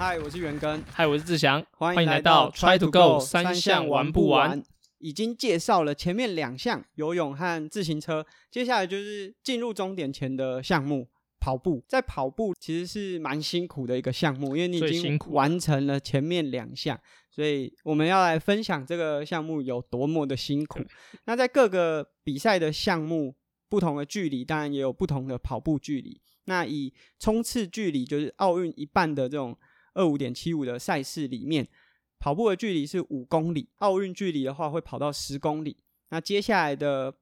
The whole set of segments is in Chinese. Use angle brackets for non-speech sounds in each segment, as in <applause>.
嗨，我是元根，嗨，我是志祥，欢迎来到 Try to Go 三项玩不玩？已经介绍了前面两项游泳和自行车，接下来就是进入终点前的项目跑步。在跑步其实是蛮辛苦的一个项目，因为你已经完成了前面两项，所以我们要来分享这个项目有多么的辛苦。那在各个比赛的项目不同的距离，当然也有不同的跑步距离。那以冲刺距离，就是奥运一半的这种二五点七五的赛事里面，跑步的距离是五公里，奥运距离的话会跑到十公里。那接下来的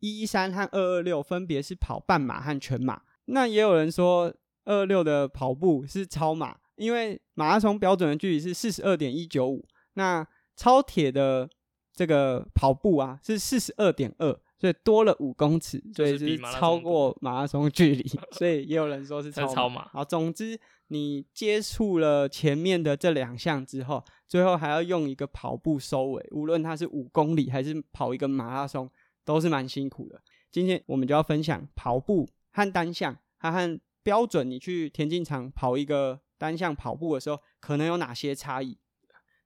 一一三和二二六分别是跑半马和全马。那也有人说二二六的跑步是超马，因为马拉松标准的距离是四十二点一九五，那超铁的这个跑步啊是四十二点二。所以多了五公尺，所以是超过马拉松距离，所以也有人说是 <laughs> 超马。好，总之你接触了前面的这两项之后，最后还要用一个跑步收尾，无论它是五公里还是跑一个马拉松，都是蛮辛苦的。今天我们就要分享跑步和单项，它和标准你去田径场跑一个单项跑步的时候，可能有哪些差异？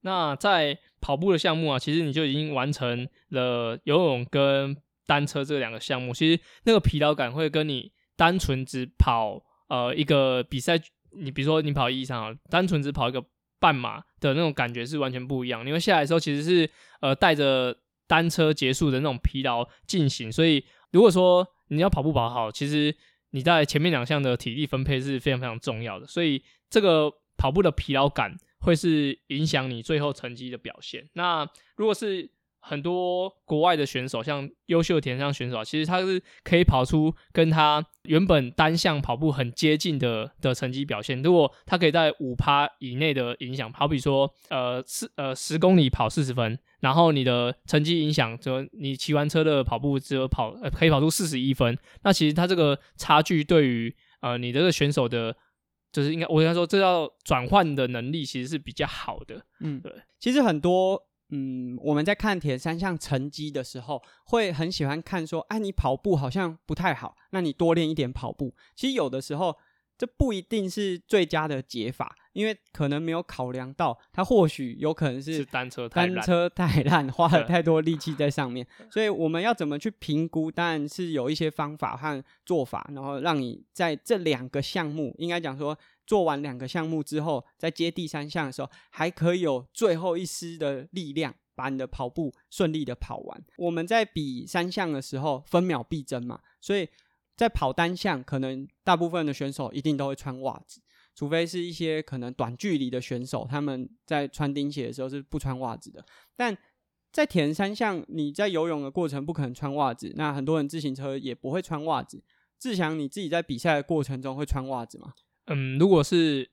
那在跑步的项目啊，其实你就已经完成了游泳跟单车这两个项目，其实那个疲劳感会跟你单纯只跑呃一个比赛，你比如说你跑一场，单纯只跑一个半马的那种感觉是完全不一样。因为下来的时候其实是呃带着单车结束的那种疲劳进行，所以如果说你要跑步跑好，其实你在前面两项的体力分配是非常非常重要的。所以这个跑步的疲劳感会是影响你最后成绩的表现。那如果是很多国外的选手，像优秀的田径选手，其实他是可以跑出跟他原本单项跑步很接近的的成绩表现。如果他可以在五趴以内的影响，好比说，呃，四呃十公里跑四十分，然后你的成绩影响，就你骑完车的跑步只有跑可以跑出四十一分，那其实他这个差距对于呃你这个选手的，就是应该我应该说，这叫转换的能力其实是比较好的。嗯，对，其实很多。嗯，我们在看铁三项成绩的时候，会很喜欢看说，哎，你跑步好像不太好，那你多练一点跑步。其实有的时候，这不一定是最佳的解法，因为可能没有考量到，它或许有可能是单车单车太 <laughs> 烂，花了太多力气在上面。所以我们要怎么去评估？当然是有一些方法和做法，然后让你在这两个项目，应该讲说。做完两个项目之后，在接第三项的时候，还可以有最后一丝的力量，把你的跑步顺利的跑完。我们在比三项的时候，分秒必争嘛，所以在跑单项，可能大部分的选手一定都会穿袜子，除非是一些可能短距离的选手，他们在穿钉鞋的时候是不穿袜子的。但在田三项，你在游泳的过程不可能穿袜子，那很多人自行车也不会穿袜子。志祥，你自己在比赛的过程中会穿袜子吗？嗯，如果是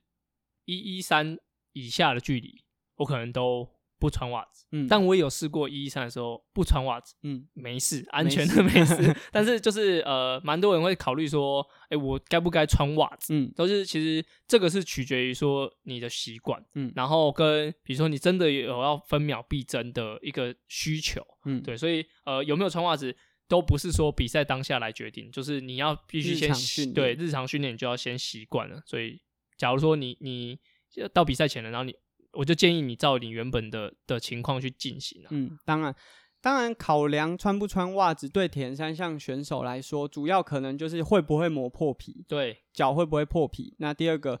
一一三以下的距离，我可能都不穿袜子。嗯，但我也有试过一一三的时候不穿袜子。嗯，没事，安全的没事。<laughs> 但是就是呃，蛮多人会考虑说，哎，我该不该穿袜子？嗯，都是其实这个是取决于说你的习惯。嗯，然后跟比如说你真的有要分秒必争的一个需求。嗯，对，所以呃，有没有穿袜子？都不是说比赛当下来决定，就是你要必须先对日常训练，你就要先习惯了。所以，假如说你你到比赛前了，然后你我就建议你照你原本的的情况去进行嗯，当然，当然考量穿不穿袜子对田三项选手来说，主要可能就是会不会磨破皮，对脚会不会破皮。那第二个，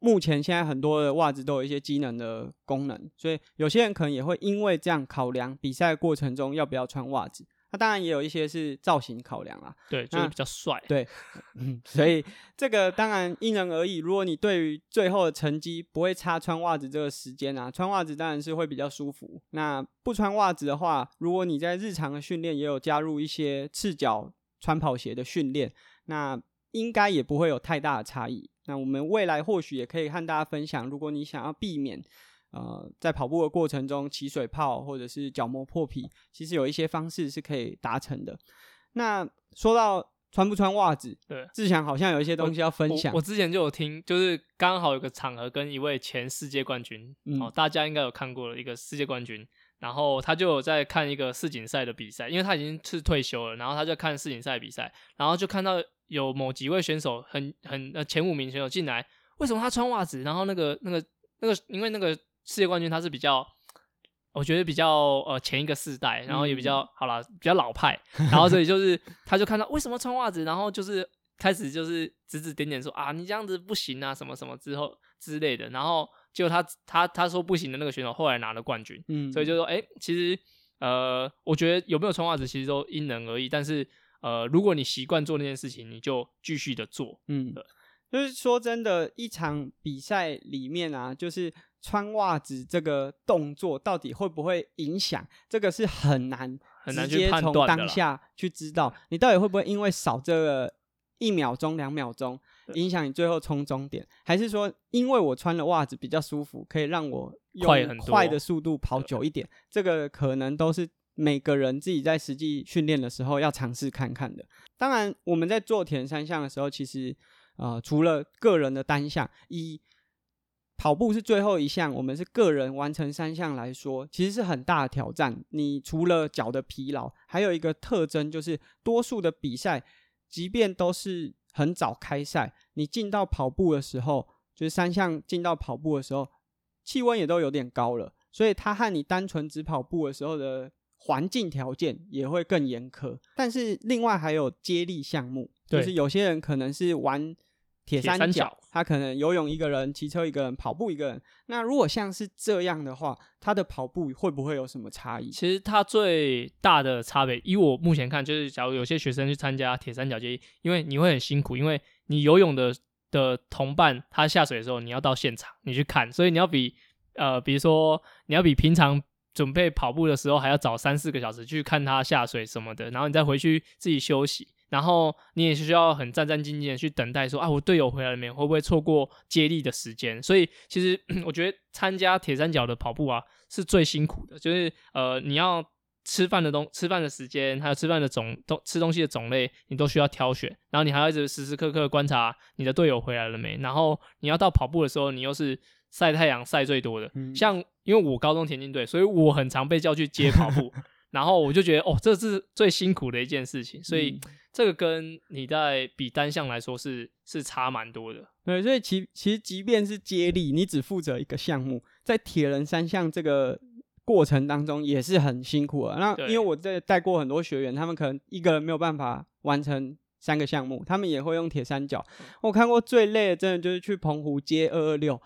目前现在很多的袜子都有一些机能的功能，所以有些人可能也会因为这样考量比赛过程中要不要穿袜子。那当然也有一些是造型考量啦，对，就是比较帅，对，嗯，所以这个当然因人而异。如果你对于最后的成绩不会差穿袜子这个时间啊，穿袜子当然是会比较舒服。那不穿袜子的话，如果你在日常的训练也有加入一些赤脚穿跑鞋的训练，那应该也不会有太大的差异。那我们未来或许也可以和大家分享，如果你想要避免。呃，在跑步的过程中起水泡或者是角膜破皮，其实有一些方式是可以达成的。那说到穿不穿袜子，对，志强好像有一些东西要分享。我之前就有听，就是刚好有个场合跟一位前世界冠军，哦，大家应该有看过一个世界冠军，然后他就有在看一个世锦赛的比赛，因为他已经是退休了，然后他就看世锦赛比赛，然后就看到有某几位选手很很呃前五名选手进来，为什么他穿袜子？然后那个那个。那个因为那个世界冠军他是比较，我觉得比较呃前一个世代，然后也比较好了，比较老派，然后所以就是他就看到为什么穿袜子，然后就是开始就是指指点点说啊你这样子不行啊什么什么之后之类的，然后结果他他他说不行的那个选手后来拿了冠军，嗯，所以就说哎其实呃我觉得有没有穿袜子其实都因人而异，但是呃如果你习惯做那件事情，你就继续的做，嗯。就是说真的，一场比赛里面啊，就是穿袜子这个动作到底会不会影响，这个是很难很难去判断当下去知道你到底会不会因为少这个一秒钟、两秒钟，影响你最后冲终点，还是说因为我穿了袜子比较舒服，可以让我用快的速度跑久一点？这个可能都是每个人自己在实际训练的时候要尝试看看的。当然，我们在做田三项的时候，其实。呃，除了个人的单项，以跑步是最后一项，我们是个人完成三项来说，其实是很大的挑战。你除了脚的疲劳，还有一个特征就是，多数的比赛，即便都是很早开赛，你进到跑步的时候，就是三项进到跑步的时候，气温也都有点高了，所以它和你单纯只跑步的时候的环境条件也会更严苛。但是另外还有接力项目，就是有些人可能是玩。铁三角，他可能游泳一个人，骑车一个人，跑步一个人。那如果像是这样的话，他的跑步会不会有什么差异？其实他最大的差别，以我目前看，就是假如有些学生去参加铁三角接力，因为你会很辛苦，因为你游泳的的同伴他下水的时候，你要到现场你去看，所以你要比呃，比如说你要比平常准备跑步的时候还要早三四个小时去看他下水什么的，然后你再回去自己休息。然后你也是需要很战战兢兢的去等待，说啊，我队友回来了没？会不会错过接力的时间？所以其实 <clears throat> 我觉得参加铁三角的跑步啊，是最辛苦的。就是呃，你要吃饭的东吃饭的时间，还有吃饭的种东吃东西的种类，你都需要挑选。然后你还要一直时时刻刻观察你的队友回来了没。然后你要到跑步的时候，你又是晒太阳晒最多的。像因为我高中田径队，所以我很常被叫去接跑步。然后我就觉得，哦，这是最辛苦的一件事情，所以这个跟你在比单项来说是是差蛮多的。对，所以其其实即便是接力，你只负责一个项目，在铁人三项这个过程当中也是很辛苦啊。那因为我在带过很多学员，他们可能一个人没有办法完成三个项目，他们也会用铁三角。我看过最累的，真的就是去澎湖接二二六，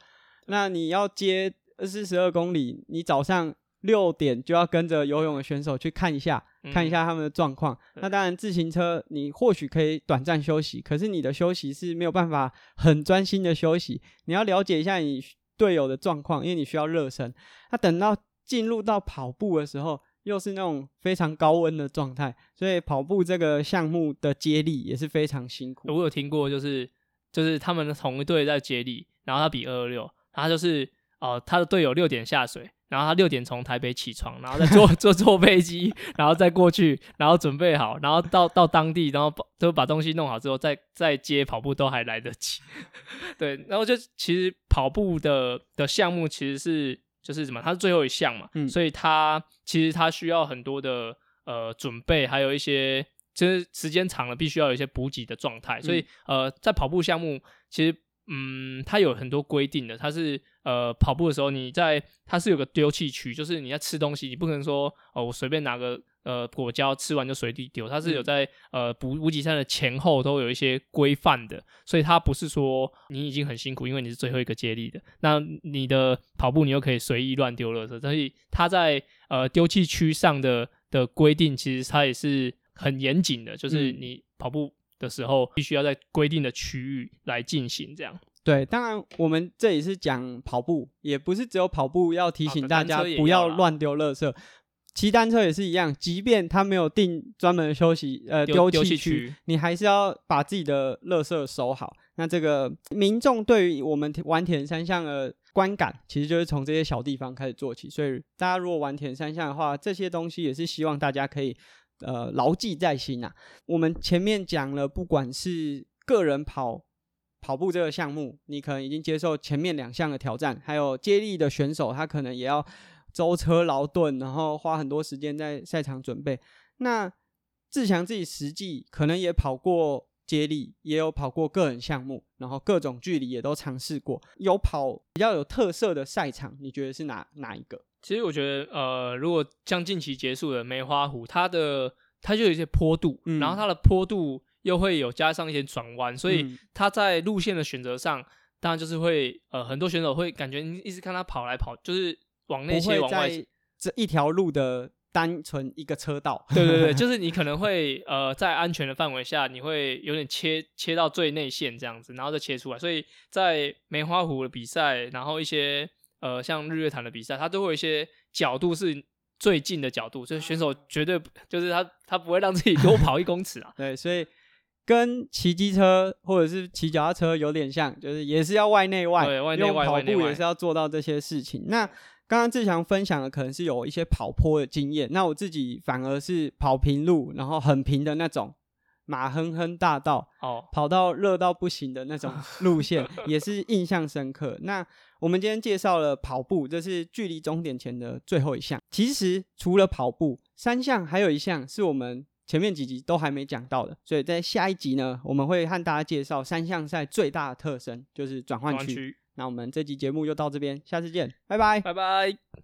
那你要接二四十二公里，你早上。六点就要跟着游泳的选手去看一下，看一下他们的状况。那当然，自行车你或许可以短暂休息，可是你的休息是没有办法很专心的休息。你要了解一下你队友的状况，因为你需要热身。那等到进入到跑步的时候，又是那种非常高温的状态，所以跑步这个项目的接力也是非常辛苦。我有听过，就是就是他们同一队在接力，然后他比二二六，他就是哦，他的队友六点下水。然后他六点从台北起床，然后再坐 <laughs> 坐坐飞机，然后再过去，然后准备好，然后到到当地，然后把都把东西弄好之后，再再接跑步都还来得及。<laughs> 对，然后就其实跑步的的项目其实是就是什么，它是最后一项嘛，所以它其实它需要很多的呃准备，还有一些就是时间长了必须要有一些补给的状态，所以呃在跑步项目其实。嗯，它有很多规定的。它是呃，跑步的时候，你在它是有个丢弃区，就是你在吃东西，你不可能说哦，我随便拿个呃果胶吃完就随地丢。它是有在呃补补给站的前后都有一些规范的，所以它不是说你已经很辛苦，因为你是最后一个接力的，那你的跑步你又可以随意乱丢垃圾。所以它在呃丢弃区上的的规定，其实它也是很严谨的，就是你跑步。的时候，必须要在规定的区域来进行。这样对，当然我们这里是讲跑步，也不是只有跑步要提醒大家不要乱丢垃圾。骑单车也是一样，即便他没有定专门的休息呃丢弃区，你还是要把自己的垃圾收好。那这个民众对于我们玩田三项的观感，其实就是从这些小地方开始做起。所以大家如果玩田三项的话，这些东西也是希望大家可以。呃，牢记在心啊！我们前面讲了，不管是个人跑跑步这个项目，你可能已经接受前面两项的挑战，还有接力的选手，他可能也要舟车劳顿，然后花很多时间在赛场准备。那志强自己实际可能也跑过接力，也有跑过个人项目，然后各种距离也都尝试过。有跑比较有特色的赛场，你觉得是哪哪一个？其实我觉得，呃，如果像近期结束的梅花湖，它的它就有一些坡度，然后它的坡度又会有加上一些转弯，所以它在路线的选择上，当然就是会，呃，很多选手会感觉你一直看他跑来跑，就是往内切往外，这一条路的。单纯一个车道，对对对，就是你可能会呃在安全的范围下，你会有点切切到最内线这样子，然后再切出来。所以在梅花湖的比赛，然后一些呃像日月潭的比赛，它都会有一些角度是最近的角度，所以选手绝对就是他他不会让自己多跑一公尺啊。对，所以跟骑机车或者是骑脚踏车有点像，就是也是要外内外，对，外内外，跑步也是要做到这些事情。那刚刚志强分享的可能是有一些跑坡的经验，那我自己反而是跑平路，然后很平的那种马哼哼大道，哦，跑到热到不行的那种 <laughs> 路线，也是印象深刻。那我们今天介绍了跑步，这是距离终点前的最后一项。其实除了跑步，三项还有一项是我们前面几集都还没讲到的，所以在下一集呢，我们会和大家介绍三项赛最大的特征，就是转换区。那我们这集节目就到这边，下次见，拜拜，拜拜。